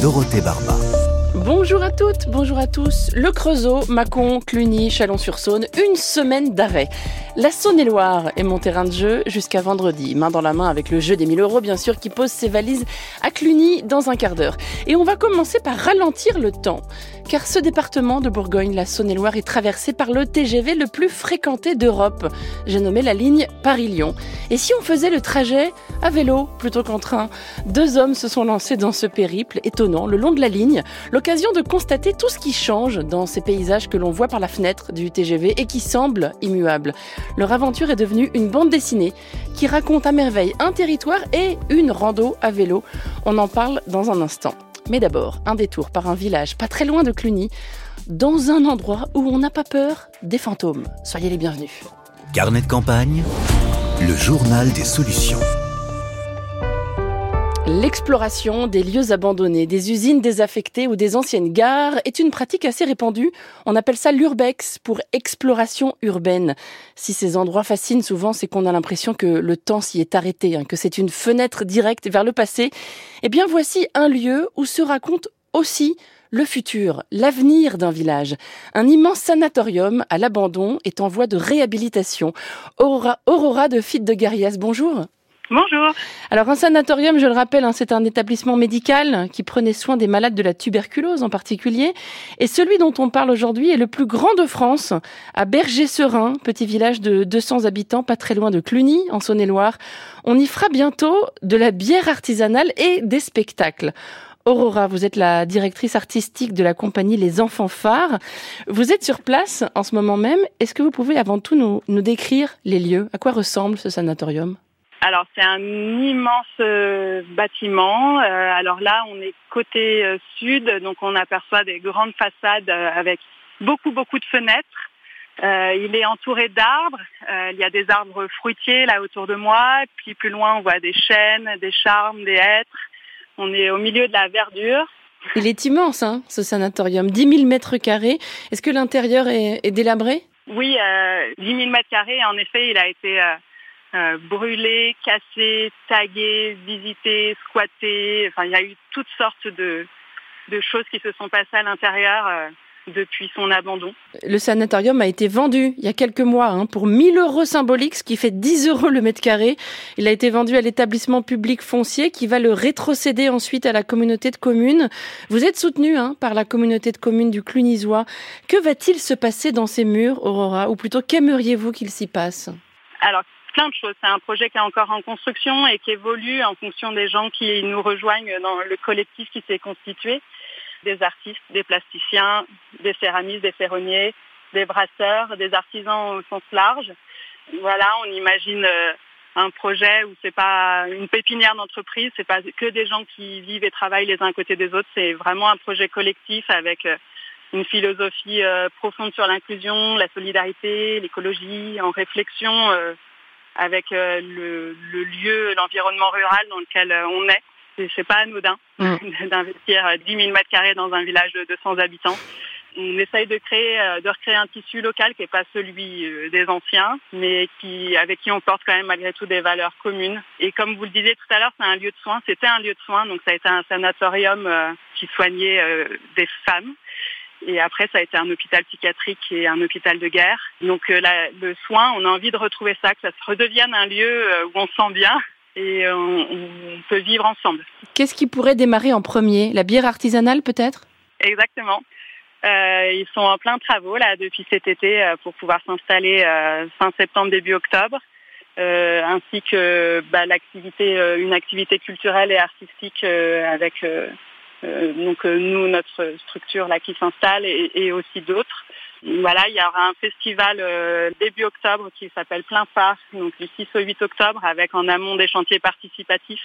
Dorothée Barba. Bonjour à toutes, bonjour à tous. Le Creusot, Mâcon, Cluny, Chalon-sur-Saône, une semaine d'arrêt. La Saône-et-Loire est mon terrain de jeu jusqu'à vendredi, main dans la main avec le jeu des 1000 euros bien sûr qui pose ses valises à Cluny dans un quart d'heure. Et on va commencer par ralentir le temps, car ce département de Bourgogne, la Saône-et-Loire, est traversé par le TGV le plus fréquenté d'Europe. J'ai nommé la ligne Paris-Lyon. Et si on faisait le trajet à vélo plutôt qu'en train? Deux hommes se sont lancés dans ce périple étonnant le long de la ligne. L'occasion de constater tout ce qui change dans ces paysages que l'on voit par la fenêtre du TGV et qui semblent immuables. Leur aventure est devenue une bande dessinée qui raconte à merveille un territoire et une rando à vélo. On en parle dans un instant. Mais d'abord, un détour par un village pas très loin de Cluny, dans un endroit où on n'a pas peur des fantômes. Soyez les bienvenus. Carnet de campagne, le journal des solutions. L'exploration des lieux abandonnés, des usines désaffectées ou des anciennes gares est une pratique assez répandue. On appelle ça l'urbex pour exploration urbaine. Si ces endroits fascinent souvent, c'est qu'on a l'impression que le temps s'y est arrêté, hein, que c'est une fenêtre directe vers le passé. Eh bien, voici un lieu où se raconte aussi le futur, l'avenir d'un village. Un immense sanatorium à l'abandon est en voie de réhabilitation. Aurora, Aurora de Fitte de Garias, bonjour. Bonjour. Alors un sanatorium, je le rappelle, hein, c'est un établissement médical qui prenait soin des malades de la tuberculose en particulier. Et celui dont on parle aujourd'hui est le plus grand de France, à Berger-Serin, petit village de 200 habitants, pas très loin de Cluny, en Saône-et-Loire. On y fera bientôt de la bière artisanale et des spectacles. Aurora, vous êtes la directrice artistique de la compagnie Les Enfants Phares. Vous êtes sur place en ce moment même. Est-ce que vous pouvez avant tout nous, nous décrire les lieux? À quoi ressemble ce sanatorium? Alors c'est un immense euh, bâtiment. Euh, alors là, on est côté euh, sud, donc on aperçoit des grandes façades avec beaucoup beaucoup de fenêtres. il est entouré d'arbres. il y a des arbres fruitiers là autour de moi. Puis plus loin, on voit des chênes, des charmes, des hêtres. On est au milieu de la verdure. Il est immense, hein, ce sanatorium. 10 000 mètres carrés. Est-ce que l'intérieur est, est, délabré? Oui, euh, 10 000 mètres carrés. En effet, il a été euh, brûlé, cassé, tagué, visité, squatté. Enfin, il y a eu toutes sortes de, choses qui se sont passées à l'intérieur euh, depuis son abandon. Le sanatorium a été vendu il y a quelques mois hein, pour 1000 euros symboliques, ce qui fait 10 euros le mètre carré. Il a été vendu à l'établissement public foncier qui va le rétrocéder ensuite à la communauté de communes. Vous êtes soutenu hein, par la communauté de communes du Clunisois. Que va-t-il se passer dans ces murs, Aurora? Ou plutôt, qu'aimeriez-vous qu'il s'y passe? Alors, plein de choses. C'est un projet qui est encore en construction et qui évolue en fonction des gens qui nous rejoignent dans le collectif qui s'est constitué. Des artistes, des plasticiens, des céramistes, des ferronniers, des brasseurs, des artisans au sens large. Voilà, on imagine euh, un projet où c'est pas une pépinière d'entreprise, c'est pas que des gens qui vivent et travaillent les uns à côté des autres, c'est vraiment un projet collectif avec euh, une philosophie euh, profonde sur l'inclusion, la solidarité, l'écologie, en réflexion avec euh, le, lieu, l'environnement rural dans lequel euh, on est. C'est pas anodin mm. d'investir 10 000 mètres carrés dans un village de 200 habitants. On essaye de créer, euh, de recréer un tissu local qui n'est pas celui des anciens, mais qui, avec qui on porte quand même malgré tout des valeurs communes. Et comme vous le disiez tout à l'heure, c'est un lieu de soins. C'était un lieu de soins, donc ça a été un sanatorium qui soignait des femmes. Et après, ça a été un hôpital psychiatrique et un hôpital de guerre. Donc euh, le soin, on a envie de retrouver ça, que ça se redevienne un lieu euh, où on se sent bien et on, peut vivre ensemble. Qu'est-ce qui pourrait démarrer en premier? La bière artisanale peut-être? Exactement. Euh, ils sont en plein travaux là depuis cet été pour pouvoir s'installer fin septembre début octobre, ainsi que bah, l'activité, une activité culturelle et artistique avec euh, donc euh, nous, notre structure là qui s'installe et, aussi d'autres. Voilà, il y aura un festival euh, début octobre qui s'appelle Plein Phare, donc du 6 au 8 octobre, avec en amont des chantiers participatifs.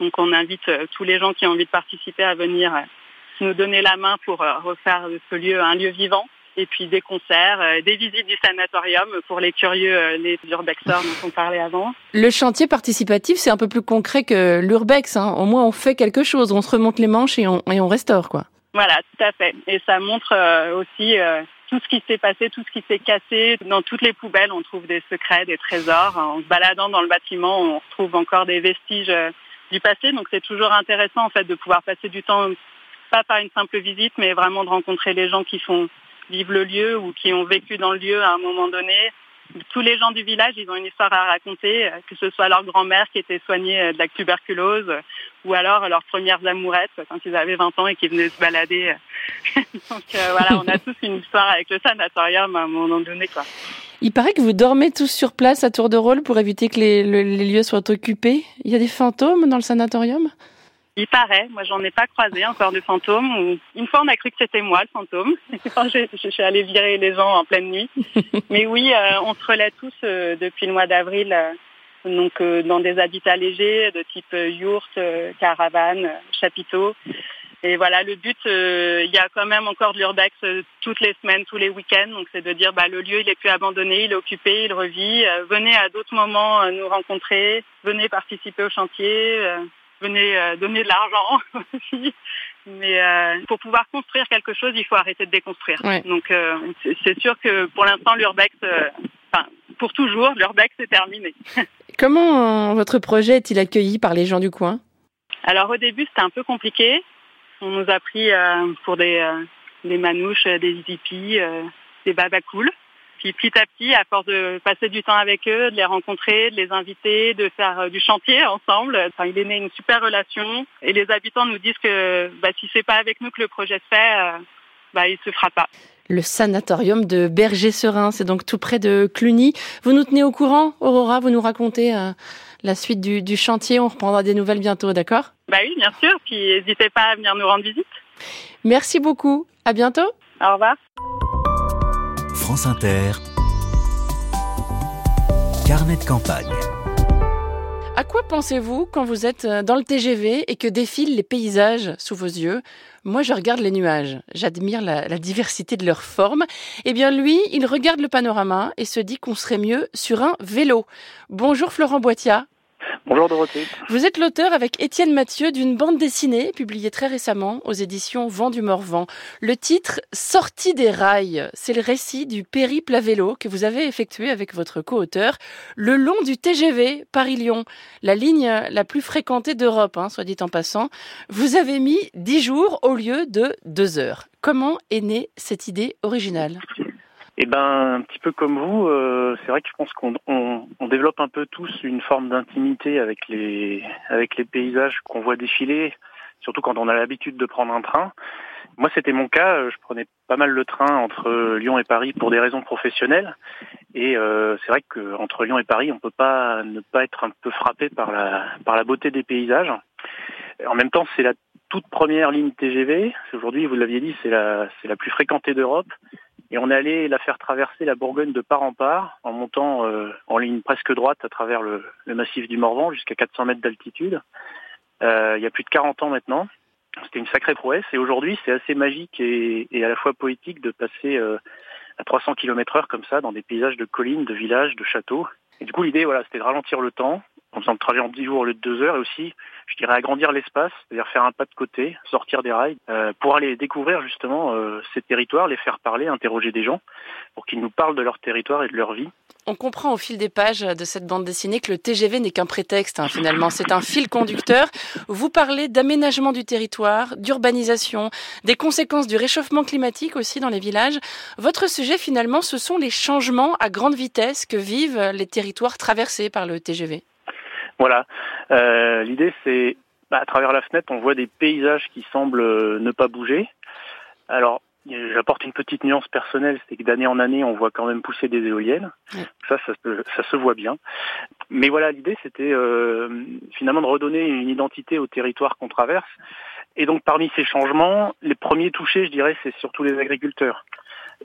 Donc on invite tous les gens qui ont envie de participer à venir nous donner la main pour refaire ce lieu un lieu vivant et puis des concerts, euh, des visites du sanatorium pour les curieux, euh, les urbexeurs dont on parlait avant. Le chantier participatif, c'est un peu plus concret que l'urbex. Hein. Au moins, on fait quelque chose, on se remonte les manches et on, et on restaure, quoi. Voilà, tout à fait. Et ça montre aussi tout ce qui s'est passé, tout ce qui s'est cassé. Dans toutes les poubelles, on trouve des secrets, des trésors. En se baladant dans le bâtiment, on retrouve encore des vestiges du passé. Donc c'est toujours intéressant en fait de pouvoir passer du temps, pas par une simple visite, mais vraiment de rencontrer les gens qui font vivre le lieu ou qui ont vécu dans le lieu à un moment donné. Tous les gens du village, ils ont une histoire à raconter, euh, que ce soit leur grand-mère qui était soignée euh, de la tuberculose, ou alors leurs premières amourettes quand ils avaient 20 ans et qui venaient se balader. Donc euh, voilà, on a tous une histoire avec le sanatorium à un moment donné. Quoi. Il paraît que vous dormez tous sur place à tour de rôle pour éviter que les, les lieux soient occupés. Il y a des fantômes dans le sanatorium? Il paraît, moi j'en ai pas croisé encore de fantômes. Une fois on a cru que c'était moi le fantôme. Quand je, suis allée virer les gens en pleine nuit. Mais oui, euh, on se relaie tous euh, depuis le mois d'avril, euh, donc dans des habitats légers de type yourte, caravane, chapiteau. Et voilà, le but, il y a quand même encore de l'urbex toutes les semaines, tous les week-ends. Donc c'est de dire, bah, le lieu il est plus abandonné, il est occupé, il revit. venez à d'autres moments nous rencontrer, venez participer au chantier venez euh, donner de l'argent aussi. Mais euh, pour pouvoir construire quelque chose, il faut arrêter de déconstruire. Donc euh, c'est sûr que pour l'instant, l'urbex, enfin pour toujours, l'urbex est terminé. Comment votre projet est-il accueilli par les gens du coin? Alors au début, c'était un peu compliqué. On nous a pris pour des, des manouches, des hippies, des babacools. Puis petit à petit, à force de passer du temps avec eux, de les rencontrer, de les inviter, de faire euh, du chantier ensemble, enfin, il est né une super relation. Et les habitants nous disent que bah, si c'est pas avec nous que le projet se fait, euh, bah, il se fera pas. Le sanatorium de Berger-Serin, c'est donc tout près de Cluny. Vous nous tenez au courant, Aurora, vous nous racontez euh, la suite du, du, chantier. On reprendra des nouvelles bientôt, d'accord? Bah oui, bien sûr. Puis n'hésitez pas à venir nous rendre visite. Merci beaucoup. À bientôt. Au revoir. France Inter, Carnet de campagne. À quoi pensez-vous quand vous êtes euh, dans le TGV et que défilent les paysages sous vos yeux? Moi, je regarde les nuages. J'admire la, diversité de leurs formes. Eh bien, lui, il regarde le panorama et se dit qu'on serait mieux sur un vélo. Bonjour Florent Boitia. Bonjour Dorothée. Vous êtes l'auteur avec Étienne Mathieu d'une bande dessinée publiée très récemment aux éditions Vent du Morvan. Le titre Sortie des rails, c'est le récit du périple à vélo que vous avez effectué avec votre co-auteur le long du TGV Paris-Lyon, la ligne la plus fréquentée d'Europe, hein, soit dit en passant. Vous avez mis 10 jours au lieu de 2 heures. Comment est née cette idée originale? Eh ben, un petit peu comme vous, euh, c'est vrai que je pense qu'on on, on développe un peu tous une forme d'intimité avec les avec les paysages qu'on voit défiler, surtout quand on a l'habitude de prendre un train. Moi, c'était mon cas. Je prenais pas mal le train entre Lyon et Paris pour des raisons professionnelles. Et euh, c'est vrai qu'entre Lyon et Paris, on peut pas ne pas être un peu frappé par la par la beauté des paysages. En même temps, c'est la toute première ligne TGV. Aujourd'hui, vous l'aviez dit, c'est la c'est la plus fréquentée d'Europe. Et on allait la faire traverser la Bourgogne de part en part, en montant euh, en ligne presque droite à travers le, massif du Morvan jusqu'à 400 mètres d'altitude. Euh, il y a plus de 40 ans maintenant. C'était une sacrée prouesse. Et aujourd'hui, c'est assez magique et, à la fois poétique de passer euh, à 300 km heure comme ça, dans des paysages de collines, de villages, de châteaux. Et du coup, l'idée, voilà, c'était de ralentir le temps, faisant le trajet en 10 jours au lieu de 2 heures, et aussi, je dirais, agrandir l'espace, c'est-à-dire faire un pas de côté, sortir des rails, euh, pour aller découvrir justement euh, ces territoires, les faire parler, interroger des gens, pour qu'ils nous parlent de leur territoire et de leur vie. On comprend au fil des pages de cette bande dessinée que le TGV n'est qu'un prétexte, hein, finalement. C'est un fil conducteur. Vous parlez d'aménagement du territoire, d'urbanisation, des conséquences du réchauffement climatique aussi dans les villages. Votre sujet, finalement, ce sont les changements à grande vitesse que vivent les territoires traversés par le TGV. Voilà. Euh, l'idée, c'est bah, à travers la fenêtre, on voit des paysages qui semblent euh, ne pas bouger. Alors, j'apporte une petite nuance personnelle, c'est que d'année en année, on voit quand même pousser des éoliennes. Ça, ça, se voit bien. Mais voilà, l'idée, c'était euh, finalement de redonner une identité au territoire qu'on traverse. Et donc, parmi ces changements, les premiers touchés, je dirais, c'est surtout les agriculteurs.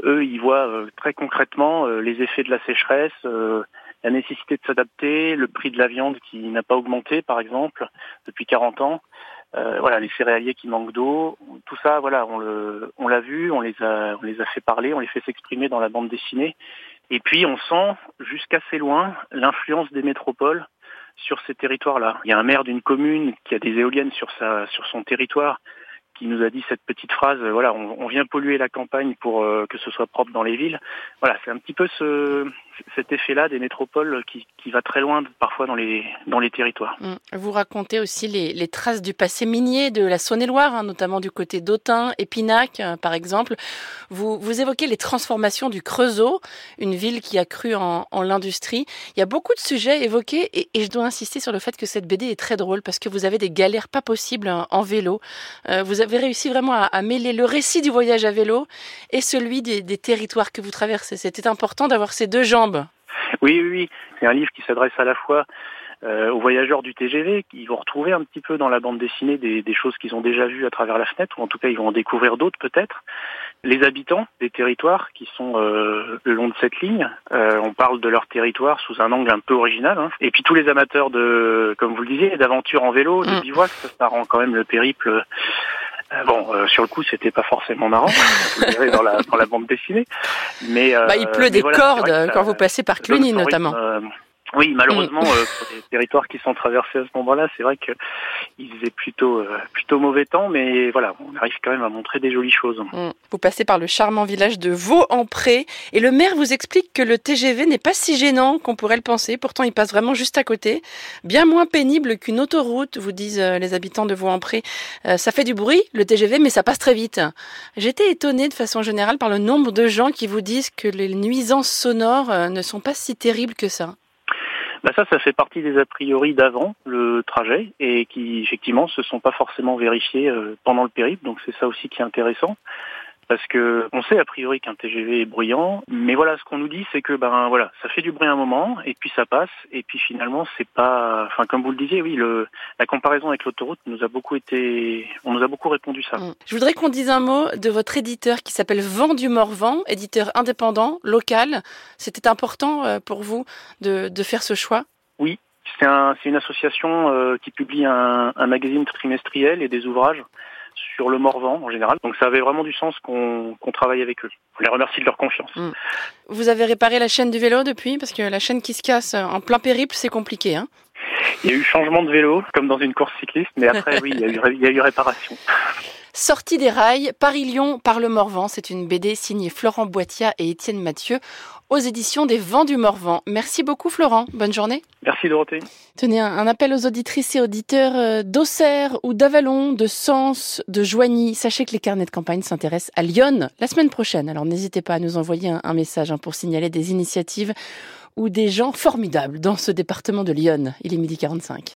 Eux, ils voient très concrètement les effets de la sécheresse, la nécessité de s'adapter, le prix de la viande qui n'a pas augmenté par exemple depuis 40 ans, euh, voilà les céréaliers qui manquent d'eau, tout ça voilà on le on l'a vu, on les a on les a fait parler, on les fait s'exprimer dans la bande dessinée et puis on sent jusqu'assez loin l'influence des métropoles sur ces territoires-là. Il y a un maire d'une commune qui a des éoliennes sur sa sur son territoire qui nous a dit cette petite phrase, voilà, on, on vient polluer la campagne pour que ce soit propre dans les villes. Voilà, c'est un petit peu ce, cet effet-là des métropoles qui, qui, va très loin parfois dans les, dans les territoires. Mmh. Vous racontez aussi les, traces du passé minier de la Saône-et-Loire, hein, notamment du côté d'Autun, Épinac, euh, par exemple. Vous, vous évoquez les transformations du Creusot, une ville qui a cru en, l'industrie. Il y a beaucoup de sujets évoqués et, et, je dois insister sur le fait que cette BD est très drôle parce que vous avez des galères pas possibles en, en vélo. Euh, vous avez réussi vraiment à, à, mêler le récit du voyage à vélo et celui des, des territoires que vous traversez. C'était important d'avoir ces deux jambes oui, oui, oui. C'est un livre qui s'adresse à la fois euh, aux voyageurs du TGV, qui vont retrouver un petit peu dans la bande dessinée des, des choses qu'ils ont déjà vues à travers la fenêtre, ou en tout cas ils vont en découvrir d'autres peut-être. Les habitants des territoires qui sont euh, le long de cette ligne, euh, on parle de leur territoire sous un angle un peu original. Hein. Et puis tous les amateurs de, comme vous le disiez, d'aventures en vélo, de bivouac, ça, ça rend quand même le périple euh, bon, euh, sur le coup, c'était pas forcément marrant, vous verrez dans la, dans la bande dessinée. Mais bah, il pleut des voilà, cordes quand vous passez par Cluny, notamment. Euh, oui, malheureusement, euh, pour les territoires qui sont traversés à ce moment-là, c'est vrai qu'il faisait plutôt euh, plutôt mauvais temps, mais voilà, on arrive quand même à montrer des jolies choses. Mm. Vous passez par le charmant village de Vaux-en-Pré, et le maire vous explique que le TGV n'est pas si gênant qu'on pourrait le penser. Pourtant, il passe vraiment juste à côté, bien moins pénible qu'une autoroute, vous disent euh, les habitants de Vaux-en-Pré. Euh, ça fait du bruit, le TGV, mais ça passe très vite. J'étais étonnée de façon générale par le nombre de gens qui vous disent que les nuisances sonores ne sont pas si terribles que ça. Bah ça, ça fait partie des a priori d'avant le trajet et qui effectivement se sont pas forcément vérifiés pendant le périple. Donc c'est ça aussi qui est intéressant parce que on sait a priori qu'un TGV est bruyant, mais voilà, ce qu'on nous dit, c'est que ben voilà, ça fait du bruit un moment, et puis ça passe, et puis finalement, c'est pas, enfin comme vous le disiez, oui, le, la comparaison avec l'autoroute nous a beaucoup été, on nous a beaucoup répondu ça. Mmh. Je voudrais qu'on dise un mot de votre éditeur qui s'appelle Vent du Morvan, éditeur indépendant, local. C'était important euh, pour vous de, de faire ce choix? Oui, c'est un, une association euh, qui publie un, un magazine trimestriel et des ouvrages sur le Morvan en général. Donc ça avait vraiment du sens qu'on qu travaille avec eux. On les remercie de leur confiance. Mmh. Vous avez réparé la chaîne du vélo depuis? Parce que la chaîne qui se casse en plein périple, c'est compliqué. Hein il y a eu changement de vélo, comme dans une course cycliste, mais après, oui, il y a eu, il y a eu réparation. Sortie des rails, Paris-Lyon par le Morvan, c'est une BD signée Florent Boitia et Étienne Mathieu aux éditions des Vents du Morvan. Merci beaucoup Florent, bonne journée. Merci Dorothée. Tenez, un appel aux auditrices et auditeurs euh, d'Auxerre ou d'Avalon, de Sens, de Joigny. Sachez que les carnets de campagne s'intéressent à Lyon la semaine prochaine, alors n'hésitez pas à nous envoyer un, un message hein, pour signaler des initiatives ou des gens formidables dans ce département de Lyon. Il est midi 45.